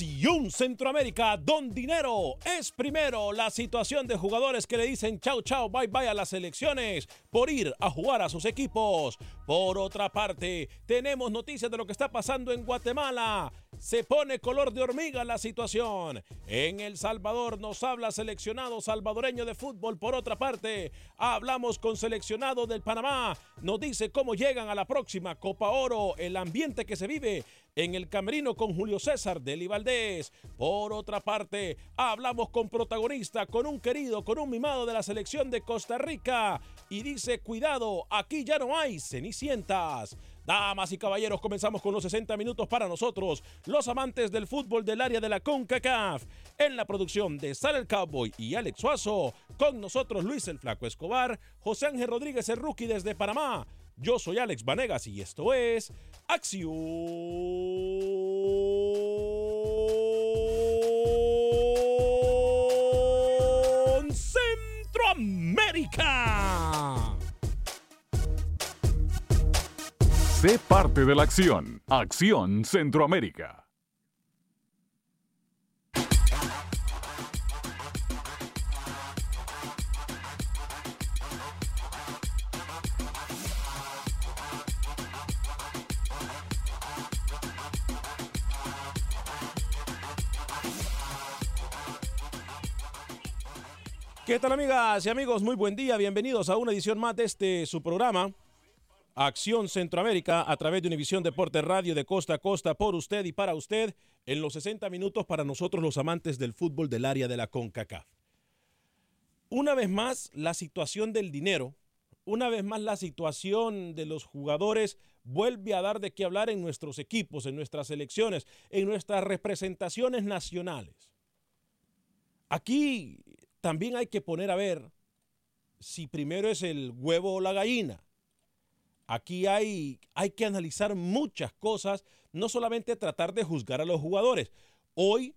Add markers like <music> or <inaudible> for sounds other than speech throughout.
Acción Centroamérica, Don Dinero es primero la situación de jugadores que le dicen chau chau, bye bye a las elecciones por ir a jugar a sus equipos. Por otra parte, tenemos noticias de lo que está pasando en Guatemala. Se pone color de hormiga la situación. En El Salvador nos habla seleccionado salvadoreño de fútbol. Por otra parte, hablamos con seleccionado del Panamá. Nos dice cómo llegan a la próxima Copa Oro, el ambiente que se vive en el camerino con Julio César Deli Valdés. Por otra parte, hablamos con protagonista, con un querido, con un mimado de la selección de Costa Rica. Y dice, cuidado, aquí ya no hay cenicientas. Damas y caballeros, comenzamos con los 60 minutos para nosotros, los amantes del fútbol del área de la CONCACAF. En la producción de Sal el Cowboy y Alex Suazo, con nosotros Luis el Flaco Escobar, José Ángel Rodríguez el Rookie desde Panamá. Yo soy Alex Vanegas y esto es Acción Centroamérica. Sé parte de la acción. Acción Centroamérica. ¿Qué tal amigas y amigos? Muy buen día, bienvenidos a una edición más de este su programa, Acción Centroamérica, a través de Univisión Deporte Radio de costa a costa, por usted y para usted, en los 60 minutos para nosotros los amantes del fútbol del área de la CONCACAF. Una vez más, la situación del dinero, una vez más la situación de los jugadores vuelve a dar de qué hablar en nuestros equipos, en nuestras selecciones, en nuestras representaciones nacionales. Aquí también hay que poner a ver si primero es el huevo o la gallina. Aquí hay, hay que analizar muchas cosas, no solamente tratar de juzgar a los jugadores. Hoy,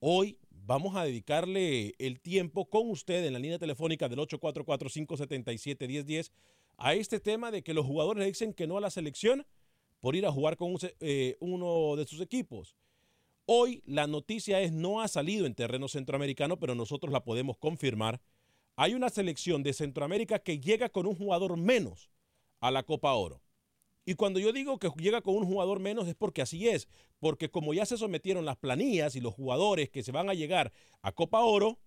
hoy vamos a dedicarle el tiempo con usted en la línea telefónica del 844-577-1010 a este tema de que los jugadores le dicen que no a la selección por ir a jugar con eh, uno de sus equipos. Hoy la noticia es no ha salido en terreno centroamericano, pero nosotros la podemos confirmar. Hay una selección de Centroamérica que llega con un jugador menos a la Copa Oro. Y cuando yo digo que llega con un jugador menos es porque así es, porque como ya se sometieron las planillas y los jugadores que se van a llegar a Copa Oro,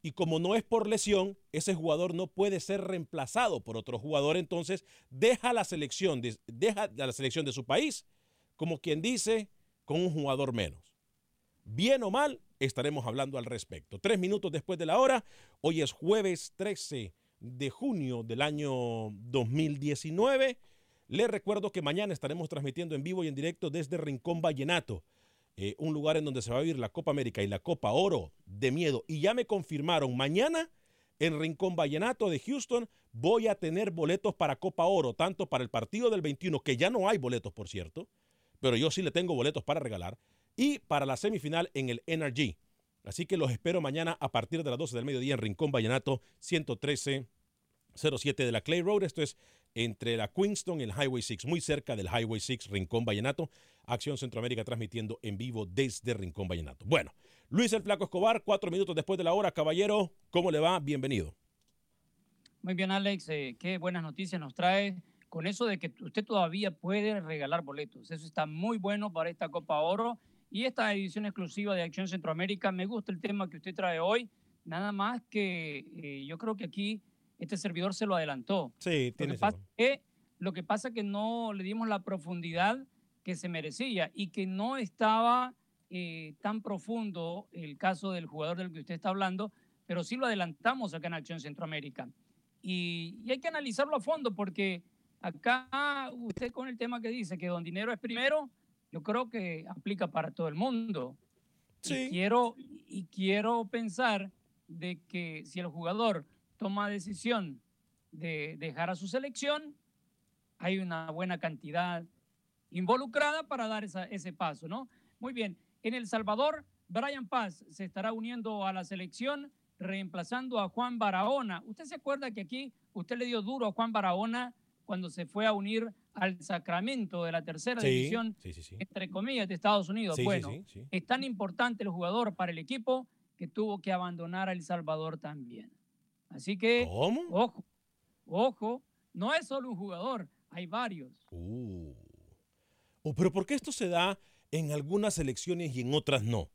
y como no es por lesión, ese jugador no puede ser reemplazado por otro jugador, entonces deja la selección de, deja la selección de su país, como quien dice, con un jugador menos. Bien o mal, estaremos hablando al respecto. Tres minutos después de la hora, hoy es jueves 13 de junio del año 2019. Les recuerdo que mañana estaremos transmitiendo en vivo y en directo desde Rincón Vallenato, eh, un lugar en donde se va a vivir la Copa América y la Copa Oro de miedo. Y ya me confirmaron, mañana en Rincón Vallenato de Houston voy a tener boletos para Copa Oro, tanto para el partido del 21, que ya no hay boletos, por cierto, pero yo sí le tengo boletos para regalar, y para la semifinal en el NRG. Así que los espero mañana a partir de las 12 del mediodía en Rincón Vallenato 113 07 de la Clay Road. Esto es entre la Queenston y el Highway 6, muy cerca del Highway 6, Rincón Vallenato. Acción Centroamérica transmitiendo en vivo desde Rincón Vallenato. Bueno, Luis el Flaco Escobar, cuatro minutos después de la hora. Caballero, ¿cómo le va? Bienvenido. Muy bien, Alex. Eh, qué buenas noticias nos trae con eso de que usted todavía puede regalar boletos. Eso está muy bueno para esta Copa Oro y esta edición exclusiva de Acción Centroamérica. Me gusta el tema que usted trae hoy. Nada más que eh, yo creo que aquí este servidor se lo adelantó. Sí, tiene lo que, pasa que, lo que pasa que no le dimos la profundidad que se merecía y que no estaba eh, tan profundo el caso del jugador del que usted está hablando, pero sí lo adelantamos acá en Acción Centroamérica. Y, y hay que analizarlo a fondo porque acá usted con el tema que dice que don dinero es primero, yo creo que aplica para todo el mundo. Sí. Y quiero, y quiero pensar de que si el jugador toma decisión de dejar a su selección, hay una buena cantidad involucrada para dar ese paso, ¿no? Muy bien. En El Salvador, Brian Paz se estará uniendo a la selección, reemplazando a Juan Barahona. ¿Usted se acuerda que aquí usted le dio duro a Juan Barahona cuando se fue a unir al Sacramento de la tercera Sí, división, sí, sí, sí. entre comillas, de Estados Unidos? Bueno, es tan importante el jugador para el equipo que tuvo que abandonar a El Salvador también. Así que, ¿Cómo? ojo, ojo, no es solo un jugador, hay varios. Uh. Oh, pero ¿por qué esto se da en algunas elecciones y en otras no?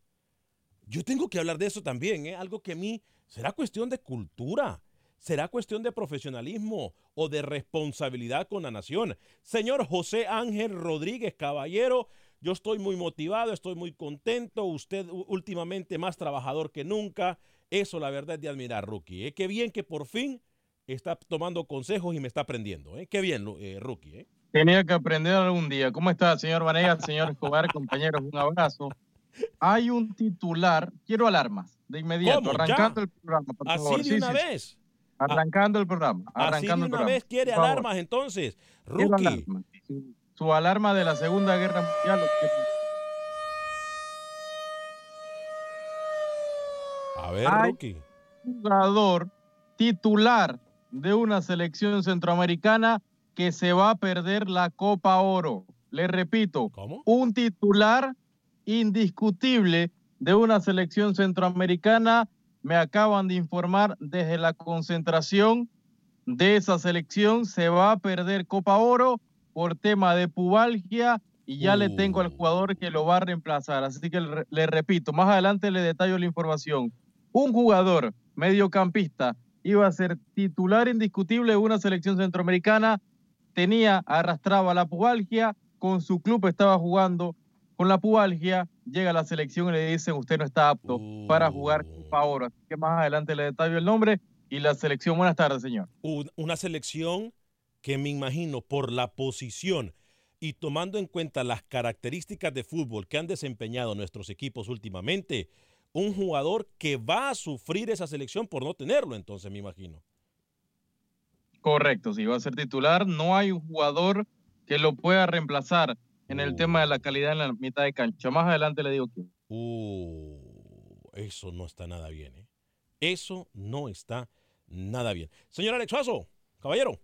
Yo tengo que hablar de eso también, ¿eh? Algo que a mí será cuestión de cultura, será cuestión de profesionalismo o de responsabilidad con la nación. Señor José Ángel Rodríguez Caballero, yo estoy muy motivado, estoy muy contento. Usted últimamente más trabajador que nunca. Eso la verdad es de admirar, Rookie. ¿eh? Qué bien que por fin está tomando consejos y me está aprendiendo. ¿eh? Qué bien, eh, Rookie. ¿eh? Tenía que aprender algún día. ¿Cómo está, señor Vanegas, señor Escobar, <laughs> compañeros? Un abrazo. Hay un titular, quiero alarmas, de inmediato, ¿Cómo? ¿Ya? arrancando el programa, por Así favor. de Sí, una sí. vez. Arrancando el programa, Así de arrancando el una programa. vez quiere alarmas entonces. Rookie. Su, su alarma de la Segunda Guerra Mundial. A ver, Ay. Rookie. jugador titular de una selección centroamericana que se va a perder la Copa Oro. Le repito, ¿Cómo? un titular indiscutible de una selección centroamericana. Me acaban de informar desde la concentración de esa selección. Se va a perder Copa Oro por tema de pubalgia y ya le tengo al Uh. jugador que lo va a reemplazar. Así que le, le repito, más adelante le detallo la información. Un jugador mediocampista iba a ser titular indiscutible de una selección centroamericana. Tenía, arrastraba la pubalgia, con su club estaba jugando con la pubalgia, llega a la selección y le dicen usted no está apto para jugar Uh. Copa Oro. Así que más adelante le detallo el nombre y la selección. Buenas tardes, señor. Un- una selección que me imagino por la posición y tomando en cuenta las características de fútbol que han desempeñado nuestros equipos últimamente, un jugador que va a sufrir esa selección por no tenerlo, entonces me imagino. Correcto, si va a ser titular, no hay un jugador que lo pueda reemplazar en el Uh. tema de la calidad en la mitad de cancha. Más adelante le digo quién. Uh, eso no está nada bien, ¿eh? Eso no está nada bien. Señor Alex Suazo, caballero.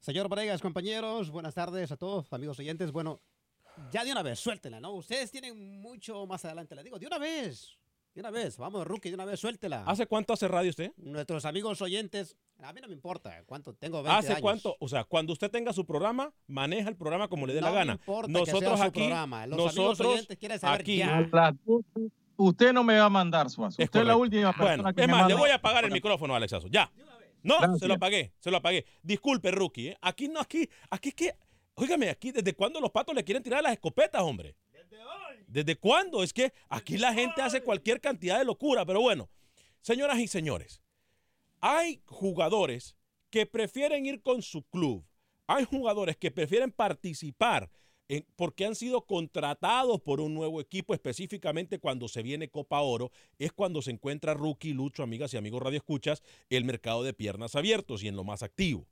Señor Varegas, compañeros, buenas tardes a todos, amigos oyentes. Bueno, ya de una vez, suéltela, ¿no? Ustedes tienen mucho más adelante, le digo, de una vez. De una vez, vamos, Rookie, de una vez, suéltela. ¿Hace cuánto hace radio usted? Nuestros amigos oyentes, a mí no me importa cuánto tengo 20 ¿Hace años. cuánto? O sea, cuando usted tenga su programa, maneja el programa como le dé la No me gana. importa que nosotros sea su aquí, programa. Los amigos nosotros oyentes quieren saber aquí. ya. Usted no me va a mandar, Suazo. Es Usted es la última persona Bueno, que es me más, le manda- voy a apagar el micrófono, Alexazo. Ya. No, se lo apagué, se lo apagué. Disculpe, rookie. ¿eh? Aquí no, aquí, aquí es que, óigame, aquí, ¿desde cuándo los patos le quieren tirar las escopetas, hombre? ¿Desde cuándo? Es que aquí la gente hace cualquier cantidad de locura, pero bueno, señoras y señores, hay jugadores que prefieren ir con su club, hay jugadores que prefieren participar en- porque han sido contratados por un nuevo equipo, específicamente cuando se viene Copa Oro, es cuando se encuentra Rookie, Lucho, amigas y amigos Radio Escuchas, el mercado de piernas abiertos y en lo más activo.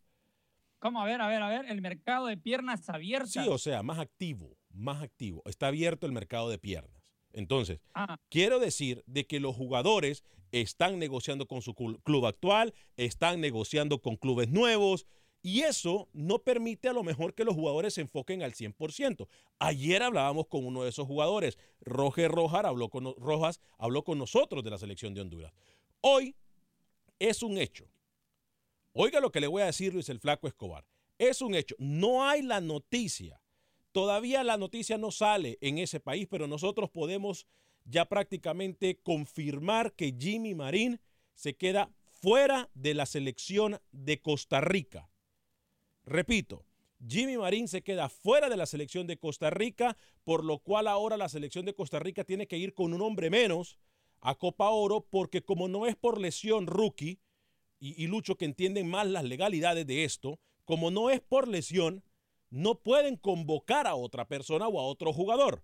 ¿Cómo? A ver, a ver, a ver, el mercado de piernas abiertas. Sí, o sea, más activo, más activo. Está abierto el mercado de piernas. Entonces, Ah. quiero decir de que los jugadores están negociando con su club actual, están negociando con clubes nuevos y eso no permite a lo mejor que los jugadores se enfoquen al 100%. Ayer hablábamos con uno de esos jugadores, Roger Rojas habló con, Rojas habló con nosotros de la selección de Honduras. Hoy es un hecho. Oiga lo que le voy a decir Luis el Flaco Escobar. Es un hecho. No hay la noticia. Todavía la noticia no sale en ese país, pero nosotros podemos ya prácticamente confirmar que Jimmy Marín se queda fuera de la selección de Costa Rica. Repito, Jimmy Marín se queda fuera de la selección de Costa Rica, por lo cual ahora la selección de Costa Rica tiene que ir con un hombre menos a Copa Oro, porque como no es por lesión rookie, y, y Lucho que entienden más las legalidades de esto, como no es por lesión, no pueden convocar a otra persona o a otro jugador.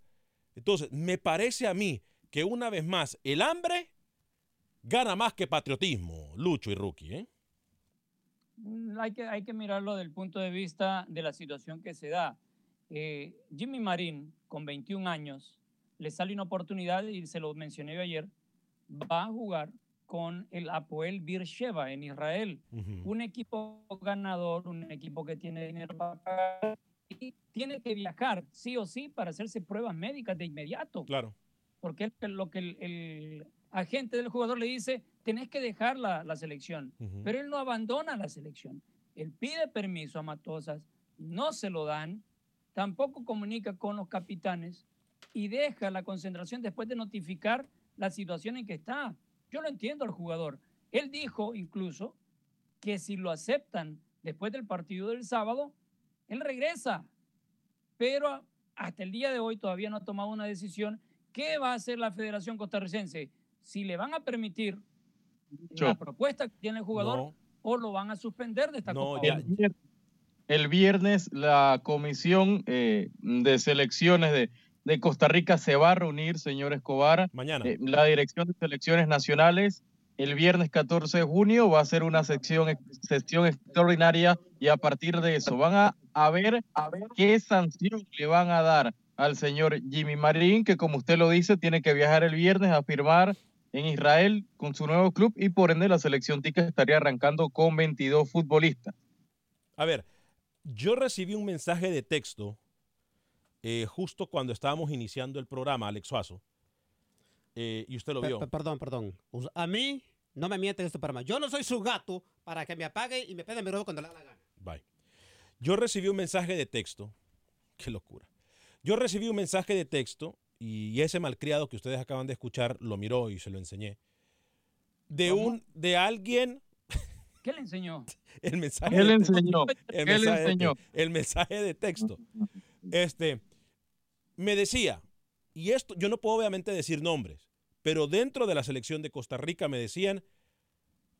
Entonces, me parece a mí que una vez más el hambre gana más que patriotismo, Lucho y Rookie. ¿eh? Mm, Hay que, hay que mirarlo desde el punto de vista de la situación que se da. Eh, Jimmy Marín, con 21 años, le sale una oportunidad, y se lo mencioné yo ayer, va a jugar con el Apoel Beersheba en Israel. Un equipo ganador, un equipo que tiene dinero para pagar y tiene que viajar sí o sí para hacerse pruebas médicas de inmediato. Claro. Porque es lo que el, el agente del jugador le dice, tenés que dejar la, la selección. Pero él no abandona la selección. Él pide permiso a Matosas, no se lo dan, tampoco comunica con los capitanes y deja la concentración después de notificar la situación en que está. Yo lo entiendo al jugador. Él dijo incluso que si lo aceptan después del partido del sábado, él regresa. Pero hasta el día de hoy todavía no ha tomado una decisión. ¿Qué va a hacer la Federación Costarricense? Si le van a permitir la propuesta que tiene el jugador No. o lo van a suspender de esta Copa El Oro. viernes, el viernes la comisión eh, de selecciones de, de Costa Rica se va a reunir, señor Escobar. Mañana. Eh, la Dirección de Selecciones Nacionales el viernes 14 de junio va a ser una sección, sesión extraordinaria y a partir de eso van a, a ver a ver qué sanción le van a dar al señor Jimmy Marín, que como usted lo dice, tiene que viajar el viernes a firmar en Israel con su nuevo club y por ende la selección tica estaría arrancando con 22 futbolistas. A ver, yo recibí un mensaje de texto eh, justo cuando estábamos iniciando el programa, Alex Suazo, eh, y usted lo vio. pe- Perdón, perdón. A mí no me miente este programa. Yo no soy su gato para que me apague y me pegue mi robo cuando le da la gana. Bye. Yo recibí un mensaje de texto. <laughs> Qué locura. Yo recibí un mensaje de texto y ese malcriado que ustedes acaban de escuchar lo miró y se lo enseñé. De un de alguien <laughs> ¿Qué le enseñó? el mensaje ¿Qué le de texto. enseñó? <laughs> El ¿Qué le mensaje enseñó? el mensaje de texto. Este me decía, y esto yo no puedo obviamente decir nombres, pero dentro de la selección de Costa Rica me decían,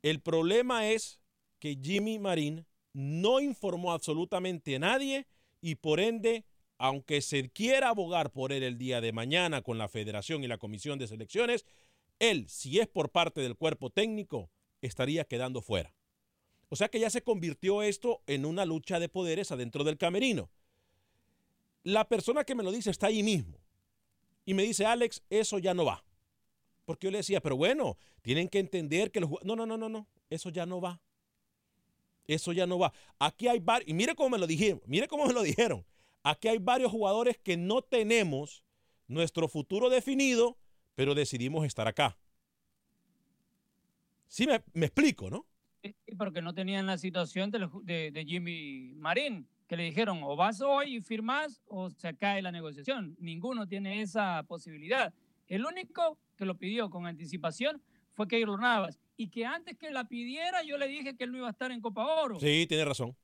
el problema es que Jimmy Marín no informó absolutamente a nadie y por ende, aunque se quiera abogar por él el día de mañana con la federación y la comisión de selecciones, él, si es por parte del cuerpo técnico, estaría quedando fuera. O sea que ya se convirtió esto en una lucha de poderes adentro del camerino. La persona que me lo dice está ahí mismo. Y me dice, Alex, eso ya no va. Porque yo le decía, pero bueno, tienen que entender que los No, no, no, no, no. Eso ya no va. Eso ya no va. Aquí hay varios. Y mire cómo me lo dijeron. Mire cómo me lo dijeron. Aquí hay varios jugadores que no tenemos nuestro futuro definido, pero decidimos estar acá. Sí, me, explico, ¿no? Porque no tenían la situación de, de, de Jimmy Marín, que le dijeron o vas hoy y firmas o se cae la negociación. Ninguno tiene esa posibilidad. El único que lo pidió con anticipación fue Keylor Navas. Y que antes que la pidiera, yo le dije que él no iba a estar en Copa Oro. Sí, tiene razón.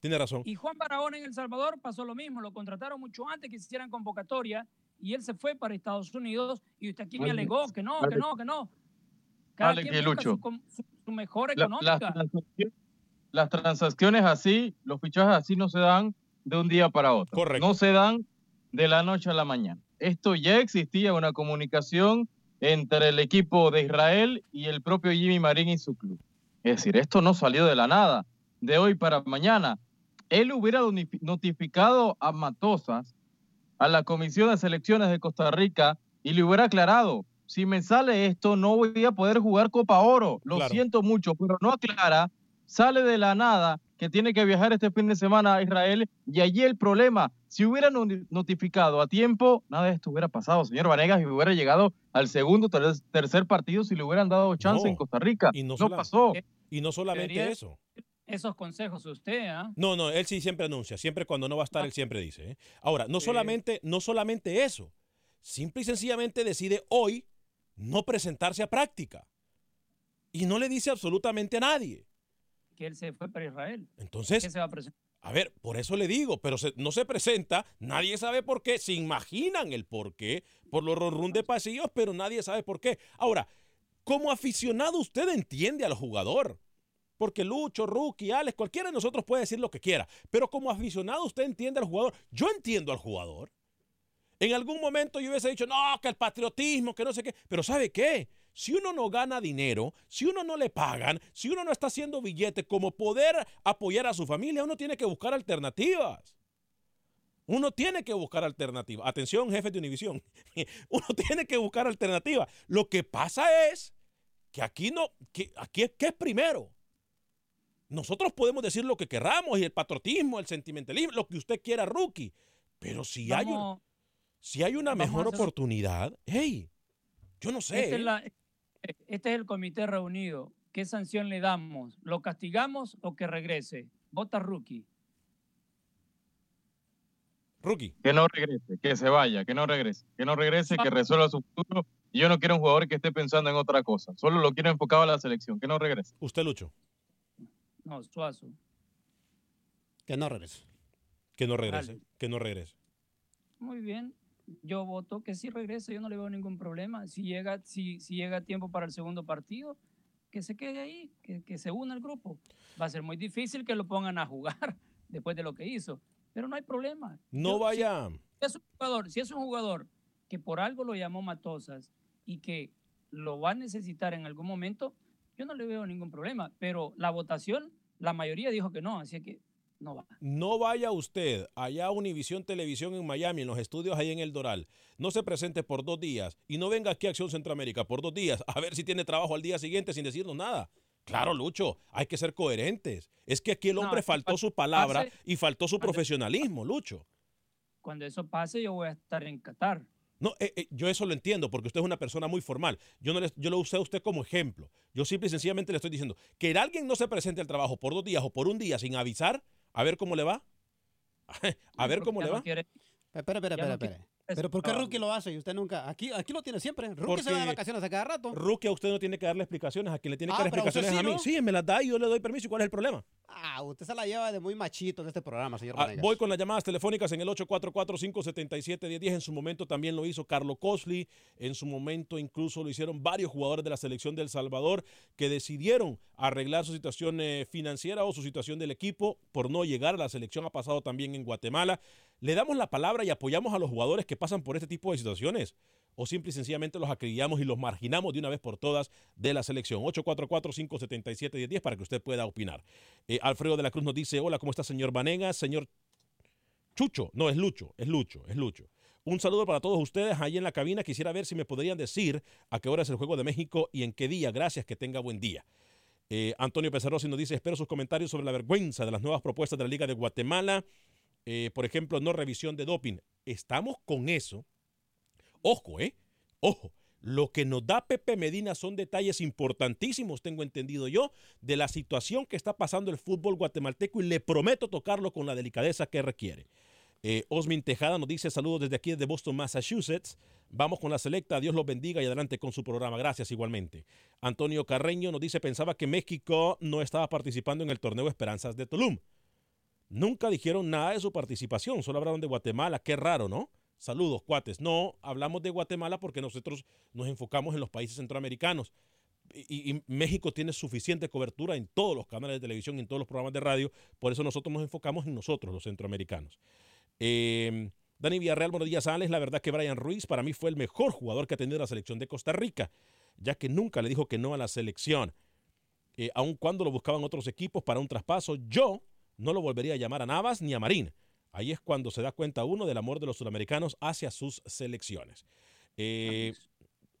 Tiene razón. Y Juan Barahona en El Salvador pasó lo mismo. Lo contrataron mucho antes que se hicieran convocatoria y él se fue para Estados Unidos. Y usted aquí me alegó que no, que no, que no. Cada Alex quien busca Lucho. su, mejor La- económica. Las transacciones así, los fichajes así no se dan de un día para otro. Correcto. No se dan de la noche a la mañana. Esto ya existía una comunicación entre el equipo de Israel y el propio Jimmy Marín y su club. Es decir, esto no salió de la nada, de hoy para mañana. Él hubiera notificado a Matosas, a la Comisión de Selecciones de Costa Rica, y le hubiera aclarado, si me sale esto, no voy a poder jugar Copa Oro. Lo Claro. siento mucho, pero no aclara, sale de la nada que tiene que viajar este fin de semana a Israel, y allí el problema, si hubiera noti- notificado a tiempo, nada de esto hubiera pasado, señor Vanegas, y hubiera llegado al segundo, ter- tercer partido si le hubieran dado chance No, en Costa Rica. y no no pasó. Y no solamente Debería- eso. Esos consejos usted, ¿ah? No, no, él sí siempre anuncia, siempre cuando no va a estar, él siempre dice. ¿eh? Ahora, no Sí. solamente, no solamente eso, simple y sencillamente decide hoy no presentarse a práctica. Y no le dice absolutamente a nadie. Que él se fue para Israel. Entonces, ¿Qué se va a presentar? a ver, por eso le digo, pero se- no se presenta, nadie sabe por qué, se imaginan el por qué, por los ronrún de pasillos, pero nadie sabe por qué. Ahora, como aficionado usted entiende al jugador, porque Lucho, Rookie, Alex, cualquiera de nosotros puede decir lo que quiera, pero como aficionado usted entiende al jugador, yo entiendo al jugador. En algún momento yo hubiese dicho, no, que el patriotismo, que no sé qué, pero ¿sabe qué? Si uno no gana dinero, si uno no le pagan, si uno no está haciendo billete como poder apoyar a su familia, uno tiene que buscar alternativas. Uno tiene que buscar alternativas. Atención, jefe de Univisión. <laughs> Uno tiene que buscar alternativas. Lo que pasa es que aquí no, que aquí es, ¿qué es primero? Nosotros podemos decir lo que querramos y el patriotismo, el sentimentalismo, lo que usted quiera, rookie. Pero si hay, un- si hay una mejor oportunidad, hey, yo no sé. Esta es ¿eh? la- este es el comité reunido. ¿Qué sanción le damos? ¿Lo castigamos o que regrese? Vota rookie. Rookie. Que no regrese, que se vaya, que no regrese, que no regrese, que resuelva su futuro. Y yo no quiero un jugador que esté pensando en otra cosa. Solo lo quiero enfocado a la selección, que no regrese. Usted, Lucho, No, Suazo. Que no regrese. que no regrese, Dale. que no regrese. Muy bien. Yo voto que sí regrese. Yo no le veo ningún problema. Si llega, si, si llega tiempo para el segundo partido, que se quede ahí, que, que se una al grupo. Va a ser muy difícil que lo pongan a jugar <laughs> después de lo que hizo. Pero no hay problema. No Yo- si- vaya. si es un jugador, si es un jugador que por algo lo llamó Matosas y que lo va a necesitar en algún momento, yo no le veo ningún problema. Pero la votación, la mayoría dijo que no, así que no va. No vaya usted allá a Univisión Televisión en Miami, en los estudios ahí en El Doral. No se presente por dos días y no venga aquí a Acción Centroamérica por dos días a ver si tiene trabajo al día siguiente sin decirnos nada. Claro, Lucho, hay que ser coherentes. Es que aquí el hombre faltó cuando su palabra pase- y faltó su cuando- profesionalismo, Lucho. Cuando eso pase, yo voy a estar en Qatar. No, eh, eh, yo eso lo entiendo porque usted es una persona muy formal. Yo no le, yo lo usé a usted como ejemplo. Yo simple y sencillamente le estoy diciendo que alguien no se presente al trabajo por dos días o por un día sin avisar, a ver cómo le va. <laughs> a ver cómo ya le no va. quiere- Espera, espera, Ya no espera, quiere- espera. Pero ¿por qué Rookie lo hace y usted nunca? Aquí, aquí lo tiene siempre. Rookie se va de vacaciones a cada rato. Rookie, a usted no tiene que darle explicaciones, a quien le tiene que Ah, dar explicaciones sí, a mí. ¿no? Sí, me las da y yo le doy permiso. ¿Y cuál es el problema? Ah, usted se la lleva de muy machito en este programa, señor Ah, voy con las llamadas telefónicas en el 844-577-1010. En su momento también lo hizo Carlo Cosley. En su momento incluso lo hicieron varios jugadores de la selección del Salvador que decidieron arreglar su situación eh, financiera o su situación del equipo por no llegar a la selección. Ha pasado también en Guatemala. Le damos la palabra y apoyamos a los jugadores que pasan por este tipo de situaciones. O simple y sencillamente los acribillamos y los marginamos de una vez por todas de la selección. 844-577-1010 para que usted pueda opinar. Eh, Alfredo de la Cruz nos dice, hola, ¿cómo está señor Vanegas? Señor Chucho, no, es Lucho, es Lucho, es Lucho. Un saludo para todos ustedes ahí en la cabina. Quisiera ver si me podrían decir a qué hora es el Juego de México y en qué día. Gracias, que tenga buen día. Eh, Antonio Pesarosi nos dice, espero sus comentarios sobre la vergüenza de las nuevas propuestas de la Liga de Guatemala. Eh, por ejemplo, no revisión de doping. Estamos con eso. Ojo, ¿eh? Ojo. Lo que nos da Pepe Medina son detalles importantísimos, tengo entendido yo, de la situación que está pasando el fútbol guatemalteco y le prometo tocarlo con la delicadeza que requiere. Eh, Osmin Tejada nos dice saludos desde aquí de Boston, Massachusetts. Vamos con la selecta, Dios los bendiga y adelante con su programa. Gracias igualmente. Antonio Carreño nos dice pensaba que México no estaba participando en el torneo Esperanzas de Tulum. Nunca dijeron nada de su participación, solo hablaron de Guatemala. Qué raro, ¿no? Saludos, cuates. No, hablamos de Guatemala porque nosotros nos enfocamos en los países centroamericanos. Y, México tiene suficiente cobertura en todos los canales de televisión, en todos los programas de radio. Por eso nosotros nos enfocamos en nosotros, los centroamericanos. Eh, Dani Villarreal, buenos días, Alex. La verdad que Brian Ruiz para mí fue el mejor jugador que ha tenido la selección de Costa Rica, ya que nunca le dijo que no a la selección. Eh, aun cuando lo buscaban otros equipos para un traspaso, yo no lo volvería a llamar a Navas ni a Marín. Ahí es cuando se da cuenta uno del amor de los sudamericanos hacia sus selecciones. Eh,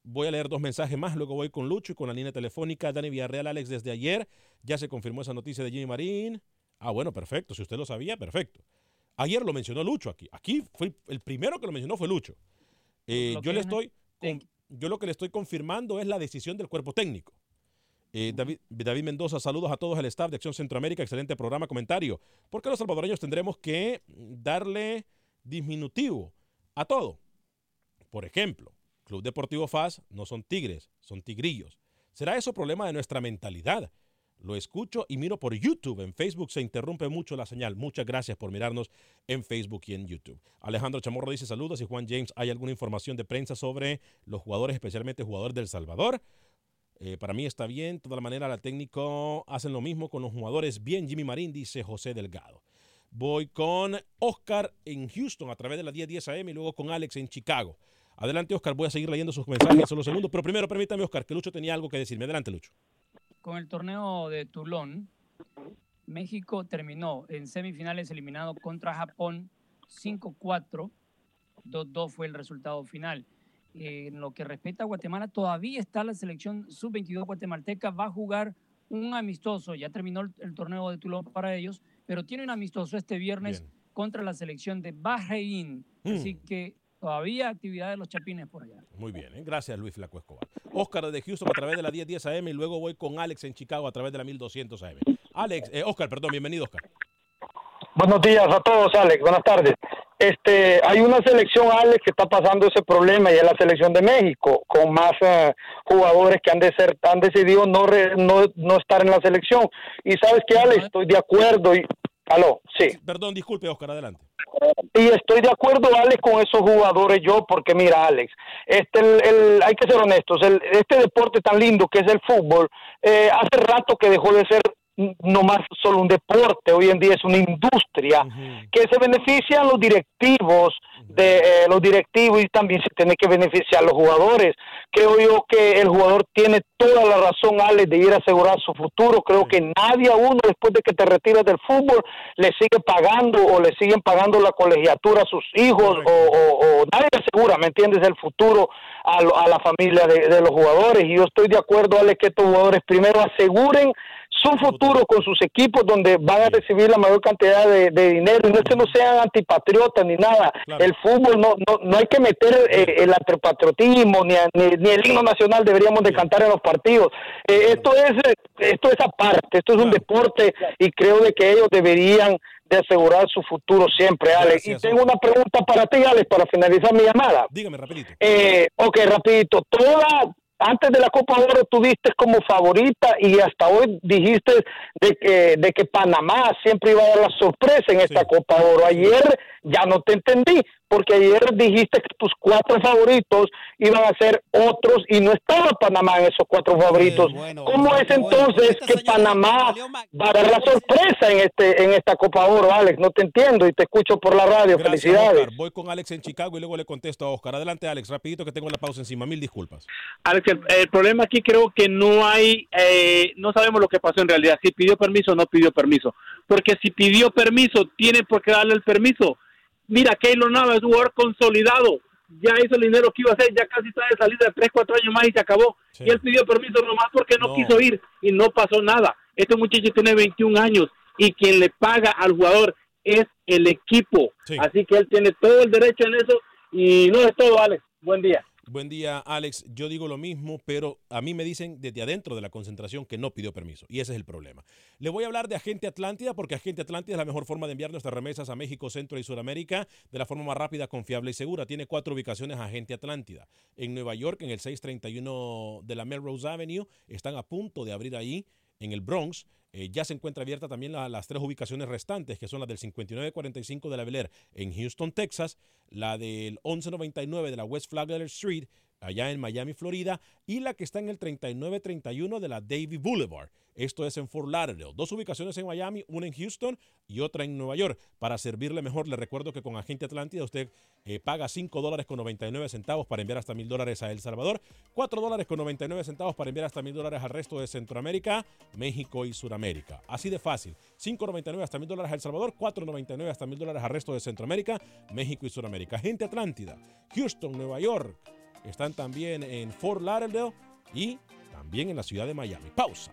voy a leer dos mensajes más, luego voy con Lucho y con la línea telefónica. Dani Villarreal, Alex, desde ayer ya se confirmó esa noticia de Jimmy Marín. Ah, bueno, perfecto. Si usted lo sabía, perfecto. Ayer lo mencionó Lucho aquí. Aquí fue el primero que lo mencionó fue Lucho. Eh, yo le estoy, yo lo que le estoy confirmando es la decisión del cuerpo técnico. Eh, David, Mendoza, saludos a todos el staff de Acción Centroamérica, excelente programa, comentario. Porque los salvadoreños tendremos que darle disminutivo a todo. Por ejemplo, Club Deportivo FAS no son tigres, son tigrillos. ¿Será eso problema de nuestra mentalidad? Lo escucho y miro por YouTube. En Facebook se interrumpe mucho la señal. Muchas gracias por mirarnos en Facebook y en YouTube. Alejandro Chamorro dice saludos y Juan James, ¿hay alguna información de prensa sobre los jugadores, especialmente jugadores del Salvador? Eh, para mí está bien, de toda manera la técnico hacen lo mismo con los jugadores. Bien, Jimmy Marín, dice José Delgado. Voy con Oscar en Houston a través de la 1010 AM y luego con Alex en Chicago. Adelante, Oscar, voy a seguir leyendo sus mensajes solo segundos, pero primero permítame, Oscar, que Lucho tenía algo que decirme. Adelante, Lucho. Con el torneo de Toulon, México terminó en semifinales eliminado contra Japón 5-4, 2-2 fue el resultado final. Eh, en lo que respecta a Guatemala, todavía está la selección sub-22 guatemalteca, va a jugar un amistoso, ya terminó el, el, torneo de Toulon para ellos, pero tiene un amistoso este viernes Bien. contra la selección de Bahrein. Mm. Así que todavía actividad de los chapines por allá. Muy bien, ¿eh? gracias Luis Flaco Escobar. Oscar de Houston a través de la 1010 AM y luego voy con Alex en Chicago a través de la 1200 AM. Alex, eh, Oscar, perdón, bienvenido Oscar. Buenos días a todos, Alex. Buenas tardes. Este, hay una selección, Alex, que está pasando ese problema y es la selección de México, con más uh, jugadores que han, de ser, han decidido no, re, no, no estar en la selección. Y sabes que, Alex, estoy de acuerdo. Y, aló, sí. Perdón, disculpe, Oscar, adelante. Y estoy de acuerdo, Alex, con esos jugadores yo, porque mira, Alex, este, el, el, hay que ser honestos, el, este deporte tan lindo que es el fútbol, eh, hace rato que dejó de ser no más solo un deporte, hoy en día es una industria uh -huh. que se benefician los directivos de eh, los directivos y también se tiene que beneficiar los jugadores. Creo yo que el jugador tiene toda la razón, Alex, de ir a asegurar su futuro. Creo que nadie a uno después de que te retiras del fútbol le sigue pagando o le siguen pagando la colegiatura a sus hijos o, o, o, nadie asegura, ¿me entiendes?, el futuro a, a la familia de, de los jugadores. Y yo estoy de acuerdo, Alex, que estos jugadores primero aseguren su futuro con sus equipos donde van a recibir la mayor cantidad de, de dinero y no es que no sean antipatriotas ni nada claro. el fútbol no, no no hay que meter eh, el antipatriotismo ni, ni, ni, el himno nacional deberíamos de cantar en los partidos eh, esto es esto es aparte esto es un deporte y creo de que ellos deberían de asegurar su futuro siempre, Alex. Gracias, y tengo una pregunta para ti, Alex, para finalizar mi llamada. Dígame rapidito. Eh, ok, rapidito. Toda, antes de la Copa Oro tuviste como favorita y hasta hoy dijiste de que, de que Panamá siempre iba a dar la sorpresa en esta sí. Copa Oro. Ayer ya no te entendí, porque ayer dijiste que tus cuatro favoritos iban a ser otros y no estaba Panamá en esos cuatro favoritos. Eh, bueno, ¿Cómo bueno, es entonces bueno, que Panamá va a dar la sorpresa en este en esta Copa Oro, Alex? No te entiendo y te escucho por la radio. Gracias, Felicidades. Oscar. Voy con Alex en Chicago y luego le contesto a Oscar. Adelante, Alex, rapidito que tengo la pausa encima. Mil disculpas. Alex, el, el problema aquí creo que no hay, eh, no sabemos lo que pasó en realidad. Si pidió permiso o no pidió permiso. Porque si pidió permiso, tiene por qué darle el permiso mira, Keylor Navas es un jugador consolidado, ya hizo el dinero que iba a hacer, ya casi está de salida de 3, 4 años más y se acabó. Sí. Y él pidió permiso nomás porque no, no, quiso ir y no pasó nada. Este muchacho tiene 21 años y quien le paga al jugador es el equipo. Sí. Así que él tiene todo el derecho en eso y no es todo, Alex. Buen día. Buen día, Alex. Yo digo lo mismo, pero a mí me dicen desde adentro de la concentración que no pidió permiso. Y ese es el problema. Le voy a hablar de Agente Atlántida porque Agente Atlántida es la mejor forma de enviar nuestras remesas a México, Centro y Sudamérica de la forma más rápida, confiable y segura. Tiene cuatro ubicaciones Agente Atlántida. En Nueva York, en el 631 de la Melrose Avenue. Están a punto de abrir ahí. En el Bronx. Eh, ya se encuentra abierta también la- las tres ubicaciones restantes, que son las del 5945 de la Bel Air en Houston, Texas, la del 1199 de la West Flagler Street, allá en Miami, Florida, y la que está en el 3931 de la Davie Boulevard. Esto es en Fort Lauderdale. Dos ubicaciones en Miami, una en Houston y otra en Nueva York. Para servirle mejor, le recuerdo que con Agente Atlántida usted eh, paga 5 dólares con 99 centavos para enviar hasta mil dólares a El Salvador, 4 dólares con 99 centavos para enviar hasta mil dólares al resto de Centroamérica, México y Sudamérica. Así de fácil. 5.99 hasta mil dólares a El Salvador, 4.99 hasta mil dólares al resto de Centroamérica, México y Sudamérica. Agente Atlántida, Houston, Nueva York. Están también en Fort Lauderdale y también en la ciudad de Miami. Pausa.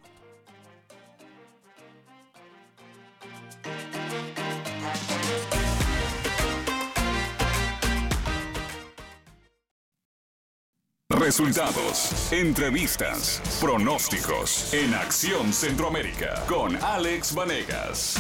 Resultados, entrevistas, pronósticos en Acción Centroamérica con Alex Vanegas.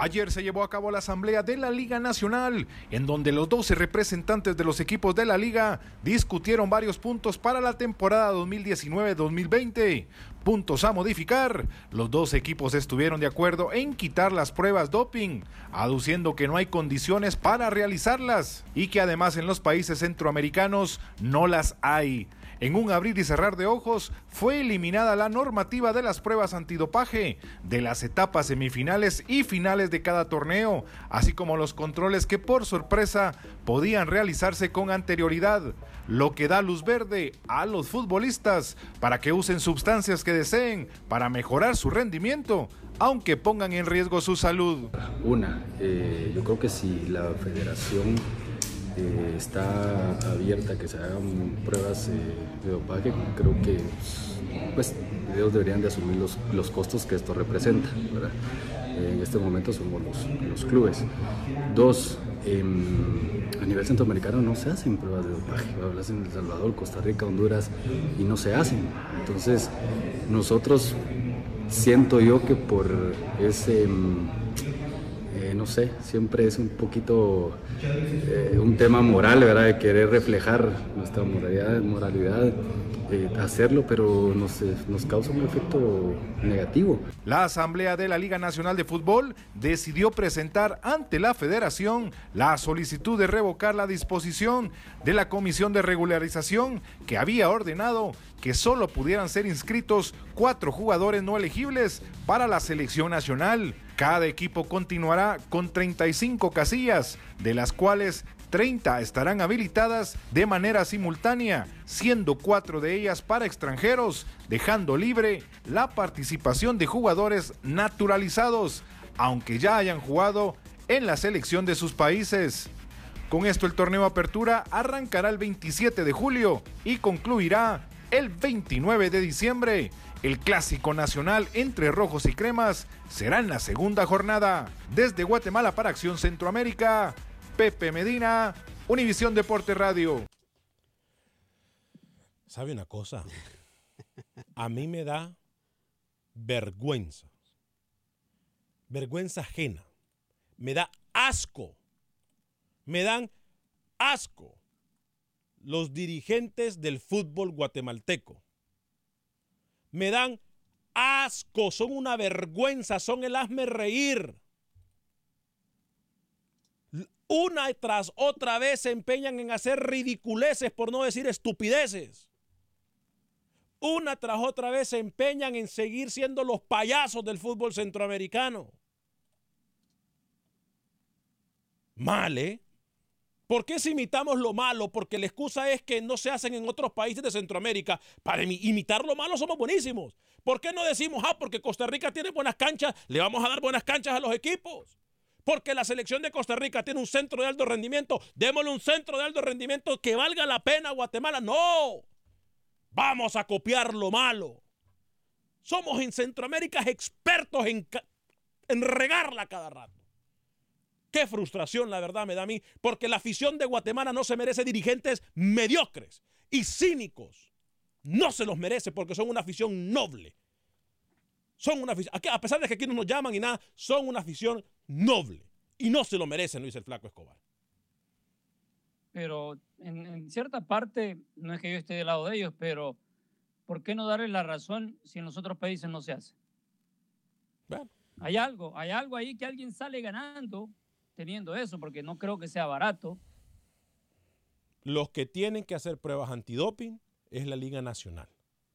Ayer se llevó a cabo la asamblea de la Liga Nacional, en donde los 12 representantes de los equipos de la liga discutieron varios puntos para la temporada 2019-2020. Puntos a modificar. Los dos equipos estuvieron de acuerdo en quitar las pruebas doping, aduciendo que no hay condiciones para realizarlas y que además en los países centroamericanos no las hay. En un abrir y cerrar de ojos, fue eliminada la normativa de las pruebas antidopaje, de las etapas semifinales y finales de cada torneo, así como los controles que por sorpresa podían realizarse con anterioridad, lo que da luz verde a los futbolistas para que usen sustancias que deseen para mejorar su rendimiento, aunque pongan en riesgo su salud. Una, eh, yo creo que si la federación eh, está abierta que se hagan pruebas eh, de dopaje, creo que pues, ellos deberían de asumir los, los costos que esto representa. ¿verdad? En este momento somos los, los clubes. Dos, em, a nivel centroamericano no se hacen pruebas de dopaje. Hablas en El Salvador, Costa Rica, Honduras y no se hacen. Entonces, nosotros siento yo que por ese... eh, no sé, siempre es un poquito eh, un tema moral, ¿verdad? De querer reflejar nuestra moralidad, moralidad eh, hacerlo, pero nos, nos causa un efecto negativo. La Asamblea de la Liga Nacional de Fútbol decidió presentar ante la Federación la solicitud de revocar la disposición de la Comisión de Regularización que había ordenado que solo pudieran ser inscritos cuatro jugadores no elegibles para la selección nacional. Cada equipo continuará con 35 casillas, de las cuales 30 estarán habilitadas de manera simultánea, siendo cuatro de ellas para extranjeros, dejando libre la participación de jugadores naturalizados, aunque ya hayan jugado en la selección de sus países. Con esto el torneo Apertura arrancará el 27 de julio y concluirá el 29 de diciembre. El clásico nacional entre rojos y cremas será en la segunda jornada. Desde Guatemala para Acción Centroamérica, Pepe Medina, Univisión Deporte Radio. ¿Sabe una cosa? A mí me da vergüenza. Vergüenza ajena. Me da asco. Me dan asco los dirigentes del fútbol guatemalteco. Me dan asco, son una vergüenza, son el hazme reír. Una tras otra vez se empeñan en hacer ridiculeces, por no decir estupideces. Una tras otra vez se empeñan en seguir siendo los payasos del fútbol centroamericano. Mal, ¿eh? ¿Por qué si imitamos lo malo? Porque la excusa es que no se hacen en otros países de Centroamérica. Para imi- imitar lo malo somos buenísimos. ¿Por qué no decimos, ah, porque Costa Rica tiene buenas canchas, le vamos a dar buenas canchas a los equipos? Porque la selección de Costa Rica tiene un centro de alto rendimiento, démosle un centro de alto rendimiento que valga la pena a Guatemala. No, vamos a copiar lo malo. Somos en Centroamérica expertos en, en regarla cada rato. Qué frustración, la verdad, me da a mí, porque la afición de Guatemala no se merece dirigentes mediocres y cínicos. No se los merece porque son una afición noble. Son una afición, a pesar de que aquí no nos llaman y nada, son una afición noble. Y no se lo merecen, Luis el Flaco Escobar. Pero en, en cierta parte, no es que yo esté del lado de ellos, pero ¿por qué no darle la razón si en los otros países no se hace? Hay algo, hay algo ahí que alguien sale ganando teniendo eso, porque no creo que sea barato. Los que tienen que hacer pruebas antidoping es la Liga Nacional.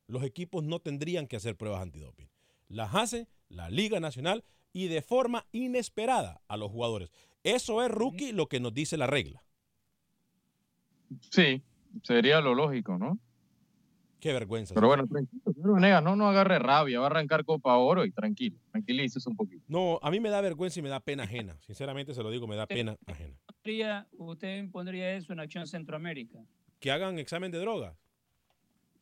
Los equipos no tendrían que hacer pruebas antidoping. Las hace la Liga Nacional y de forma inesperada a los jugadores. Eso es, rookie, lo que nos dice la regla. Sí, sería lo lógico, ¿no? Qué vergüenza. Pero bueno, tranquilo, señor Venegas, no, no agarre rabia, va a arrancar Copa Oro y tranquilo, tranquilícese un poquito. No, a mí me da vergüenza y me da pena ajena. Sinceramente se lo digo, me da pena ajena. ¿Usted pondría eso en Acción Centroamérica? Que hagan examen de drogas.